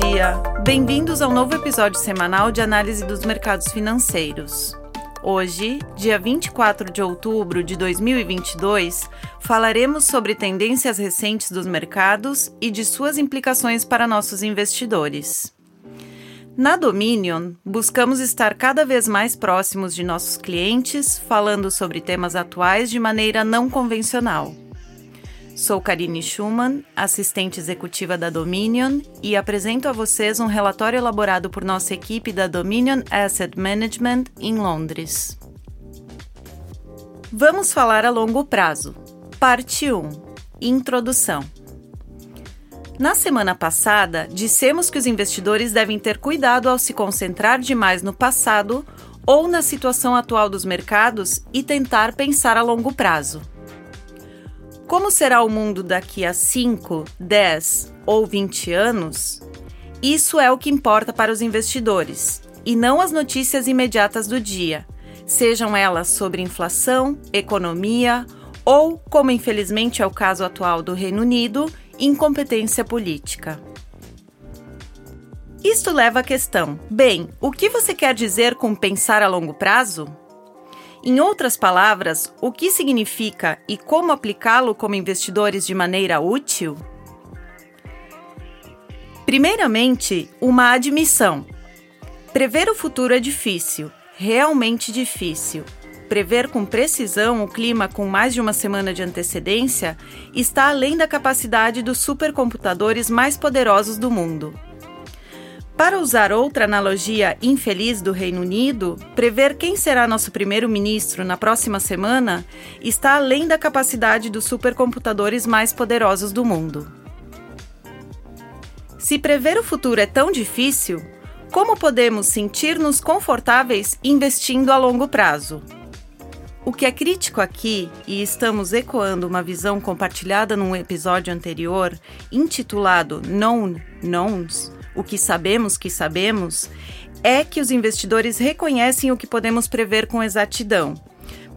dia! Bem-vindos ao novo episódio semanal de análise dos mercados financeiros. Hoje, dia 24 de outubro de 2022, falaremos sobre tendências recentes dos mercados e de suas implicações para nossos investidores. Na Dominion, buscamos estar cada vez mais próximos de nossos clientes, falando sobre temas atuais de maneira não convencional. Sou Karine Schumann, assistente executiva da Dominion, e apresento a vocês um relatório elaborado por nossa equipe da Dominion Asset Management em Londres. Vamos falar a longo prazo. Parte 1 Introdução. Na semana passada, dissemos que os investidores devem ter cuidado ao se concentrar demais no passado ou na situação atual dos mercados e tentar pensar a longo prazo. Como será o mundo daqui a 5, 10 ou 20 anos? Isso é o que importa para os investidores, e não as notícias imediatas do dia, sejam elas sobre inflação, economia ou, como infelizmente é o caso atual do Reino Unido, incompetência política. Isto leva à questão: bem, o que você quer dizer com pensar a longo prazo? Em outras palavras, o que significa e como aplicá-lo como investidores de maneira útil? Primeiramente, uma admissão. Prever o futuro é difícil, realmente difícil. Prever com precisão o clima com mais de uma semana de antecedência está além da capacidade dos supercomputadores mais poderosos do mundo. Para usar outra analogia infeliz do Reino Unido, prever quem será nosso primeiro-ministro na próxima semana está além da capacidade dos supercomputadores mais poderosos do mundo. Se prever o futuro é tão difícil, como podemos sentir-nos confortáveis investindo a longo prazo? O que é crítico aqui, e estamos ecoando uma visão compartilhada num episódio anterior, intitulado Known Knowns, o que sabemos que sabemos, é que os investidores reconhecem o que podemos prever com exatidão,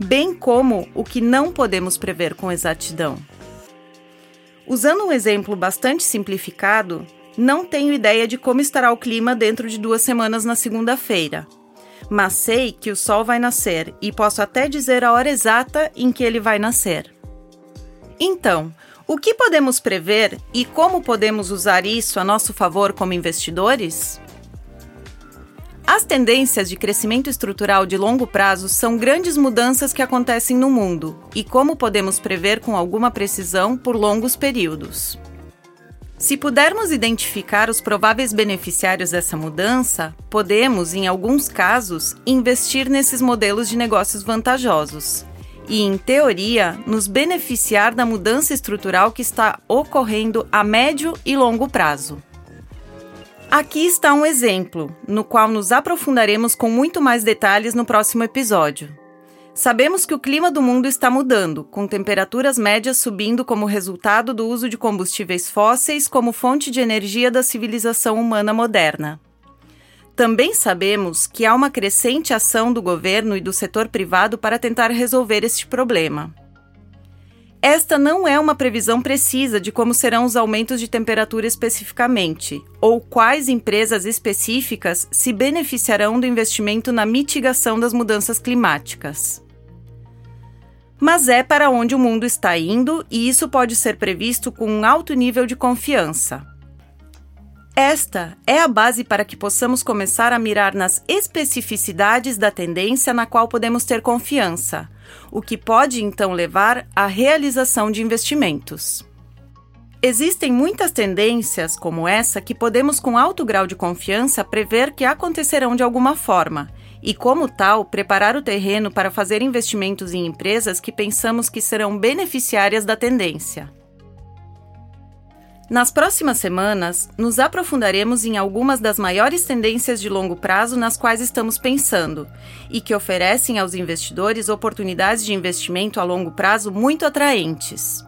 bem como o que não podemos prever com exatidão. Usando um exemplo bastante simplificado, não tenho ideia de como estará o clima dentro de duas semanas na segunda-feira. Mas sei que o sol vai nascer e posso até dizer a hora exata em que ele vai nascer. Então, o que podemos prever e como podemos usar isso a nosso favor como investidores? As tendências de crescimento estrutural de longo prazo são grandes mudanças que acontecem no mundo e como podemos prever com alguma precisão por longos períodos. Se pudermos identificar os prováveis beneficiários dessa mudança, podemos, em alguns casos, investir nesses modelos de negócios vantajosos e, em teoria, nos beneficiar da mudança estrutural que está ocorrendo a médio e longo prazo. Aqui está um exemplo, no qual nos aprofundaremos com muito mais detalhes no próximo episódio. Sabemos que o clima do mundo está mudando, com temperaturas médias subindo como resultado do uso de combustíveis fósseis como fonte de energia da civilização humana moderna. Também sabemos que há uma crescente ação do governo e do setor privado para tentar resolver este problema. Esta não é uma previsão precisa de como serão os aumentos de temperatura especificamente, ou quais empresas específicas se beneficiarão do investimento na mitigação das mudanças climáticas. Mas é para onde o mundo está indo e isso pode ser previsto com um alto nível de confiança. Esta é a base para que possamos começar a mirar nas especificidades da tendência na qual podemos ter confiança, o que pode então levar à realização de investimentos. Existem muitas tendências, como essa, que podemos, com alto grau de confiança, prever que acontecerão de alguma forma, e, como tal, preparar o terreno para fazer investimentos em empresas que pensamos que serão beneficiárias da tendência. Nas próximas semanas, nos aprofundaremos em algumas das maiores tendências de longo prazo nas quais estamos pensando e que oferecem aos investidores oportunidades de investimento a longo prazo muito atraentes.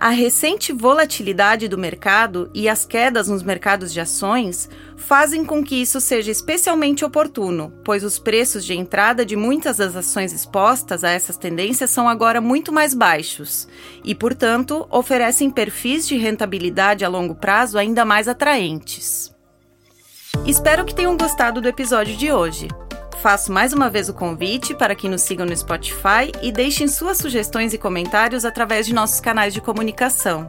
A recente volatilidade do mercado e as quedas nos mercados de ações fazem com que isso seja especialmente oportuno, pois os preços de entrada de muitas das ações expostas a essas tendências são agora muito mais baixos e, portanto, oferecem perfis de rentabilidade a longo prazo ainda mais atraentes. Espero que tenham gostado do episódio de hoje. Faço mais uma vez o convite para que nos sigam no Spotify e deixem suas sugestões e comentários através de nossos canais de comunicação.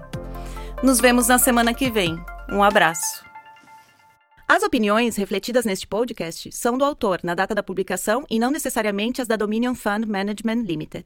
Nos vemos na semana que vem. Um abraço. As opiniões refletidas neste podcast são do autor na data da publicação e não necessariamente as da Dominion Fund Management Limited.